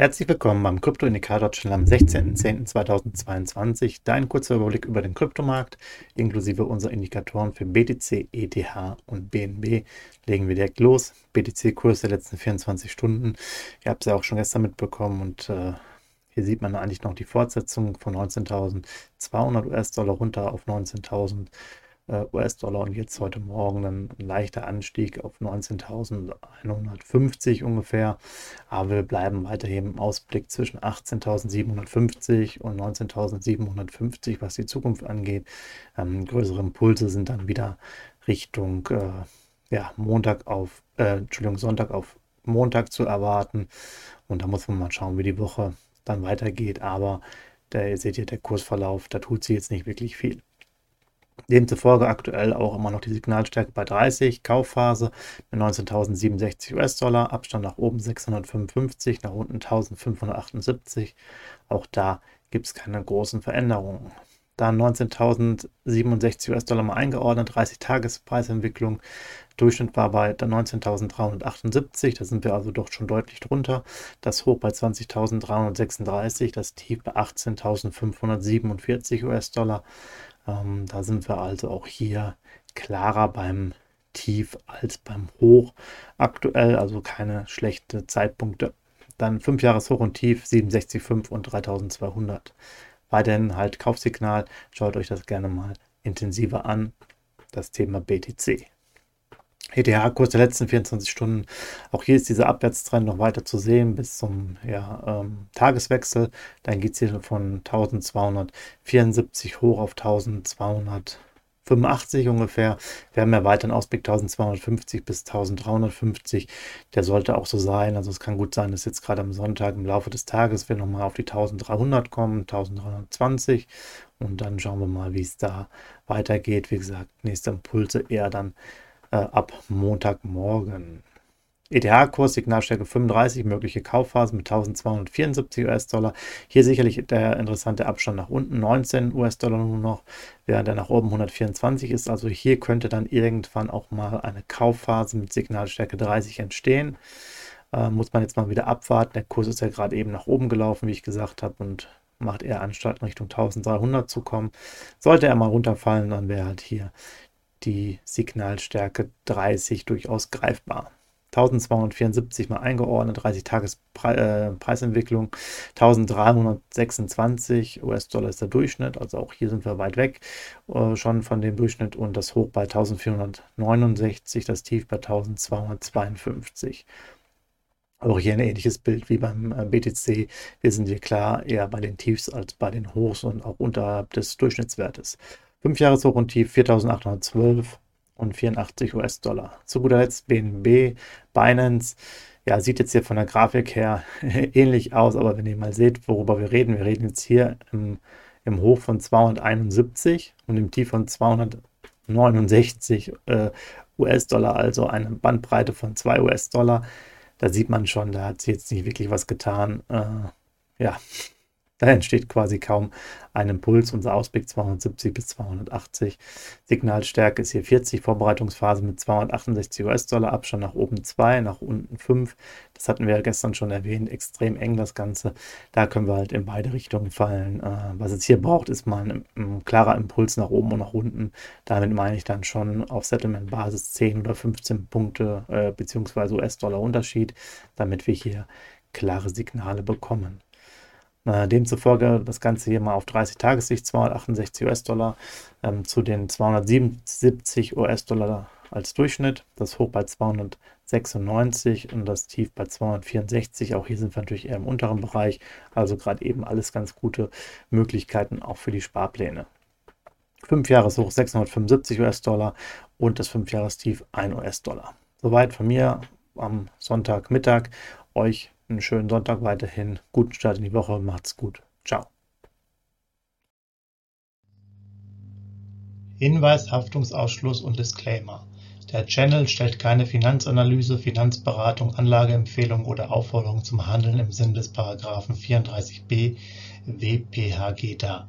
Herzlich willkommen beim Krypto-Indikator-Channel am 16.10.2022. Dein kurzer Überblick über den Kryptomarkt inklusive unserer Indikatoren für BTC, ETH und BNB. Legen wir direkt los. BTC-Kurs der letzten 24 Stunden. Ihr habt es ja auch schon gestern mitbekommen und äh, hier sieht man eigentlich noch die Fortsetzung von 19.200 US-Dollar runter auf 19.000 äh, US-Dollar und jetzt heute Morgen ein leichter Anstieg auf 19.150 ungefähr. Aber wir bleiben weiterhin im Ausblick zwischen 18.750 und 19.750, was die Zukunft angeht. Ähm, größere Impulse sind dann wieder Richtung äh, ja, Montag auf, äh, Entschuldigung, Sonntag auf Montag zu erwarten. Und da muss man mal schauen, wie die Woche dann weitergeht. Aber da, seht hier der Kursverlauf, da tut sie jetzt nicht wirklich viel. Demzufolge aktuell auch immer noch die Signalstärke bei 30, Kaufphase mit 19.067 US-Dollar, Abstand nach oben 655, nach unten 1.578. Auch da gibt es keine großen Veränderungen. Dann 19.067 US-Dollar mal eingeordnet, 30-Tages-Preisentwicklung. Durchschnitt war bei 19.378, da sind wir also doch schon deutlich drunter. Das Hoch bei 20.336, das Tief bei 18.547 US-Dollar. Ähm, da sind wir also auch hier klarer beim Tief als beim Hoch aktuell, also keine schlechten Zeitpunkte. Dann 5 Jahres Hoch und Tief 67,5 und 3200. Weiterhin halt Kaufsignal. Schaut euch das gerne mal intensiver an. Das Thema BTC. ETH-Kurs der letzten 24 Stunden. Auch hier ist dieser Abwärtstrend noch weiter zu sehen bis zum ja, ähm, Tageswechsel. Dann geht es hier von 1274 hoch auf 1285 ungefähr. Wir haben ja weiter einen Ausblick 1250 bis 1350. Der sollte auch so sein. Also es kann gut sein, dass jetzt gerade am Sonntag im Laufe des Tages wir nochmal auf die 1300 kommen, 1320. Und dann schauen wir mal, wie es da weitergeht. Wie gesagt, nächste Impulse eher dann äh, ab Montagmorgen. ETH-Kurs, Signalstärke 35, mögliche Kaufphase mit 1274 US-Dollar. Hier sicherlich der interessante Abstand nach unten, 19 US-Dollar nur noch, während er nach oben 124 ist. Also hier könnte dann irgendwann auch mal eine Kaufphase mit Signalstärke 30 entstehen. Äh, muss man jetzt mal wieder abwarten. Der Kurs ist ja gerade eben nach oben gelaufen, wie ich gesagt habe, und macht eher Anstalt Richtung 1300 zu kommen. Sollte er mal runterfallen, dann wäre halt hier die Signalstärke 30 durchaus greifbar. 1274 mal eingeordnet, 30 Tages äh, Preisentwicklung, 1326 US-Dollar ist der Durchschnitt, also auch hier sind wir weit weg äh, schon von dem Durchschnitt und das Hoch bei 1469, das Tief bei 1252. Auch hier ein ähnliches Bild wie beim äh, BTC. Wir sind hier klar eher bei den Tiefs als bei den Hochs und auch unterhalb des Durchschnittswertes. 5 Jahres Hoch und Tief 4.812 und 84 US-Dollar. Zu guter Letzt BNB, Binance. Ja, sieht jetzt hier von der Grafik her ähnlich aus, aber wenn ihr mal seht, worüber wir reden, wir reden jetzt hier im, im Hoch von 271 und im Tief von 269 äh, US-Dollar, also eine Bandbreite von 2 US-Dollar. Da sieht man schon, da hat sich jetzt nicht wirklich was getan. Äh, ja, da entsteht quasi kaum ein Impuls. Unser Ausblick 270 bis 280. Signalstärke ist hier 40. Vorbereitungsphase mit 268 US-Dollar. Abstand nach oben 2, nach unten 5. Das hatten wir ja gestern schon erwähnt. Extrem eng das Ganze. Da können wir halt in beide Richtungen fallen. Äh, was es hier braucht, ist mal ein, ein klarer Impuls nach oben und nach unten. Damit meine ich dann schon auf Settlement-Basis 10 oder 15 Punkte äh, bzw. US-Dollar Unterschied, damit wir hier klare Signale bekommen. Äh, demzufolge das Ganze hier mal auf 30 Tagessicht 268 US-Dollar ähm, zu den 277 US-Dollar als Durchschnitt. Das Hoch bei 296 und das Tief bei 264. Auch hier sind wir natürlich eher im unteren Bereich. Also gerade eben alles ganz gute Möglichkeiten auch für die Sparpläne. 5 Jahreshoch 675 US-Dollar und das 5 Jahrestief 1 US-Dollar. Soweit von mir am Sonntagmittag. Euch einen schönen Sonntag weiterhin. Guten Start in die Woche. Macht's gut. Ciao. Hinweis, Haftungsausschluss und Disclaimer. Der Channel stellt keine Finanzanalyse, Finanzberatung, Anlageempfehlung oder Aufforderung zum Handeln im Sinne des § 34b WPHG dar.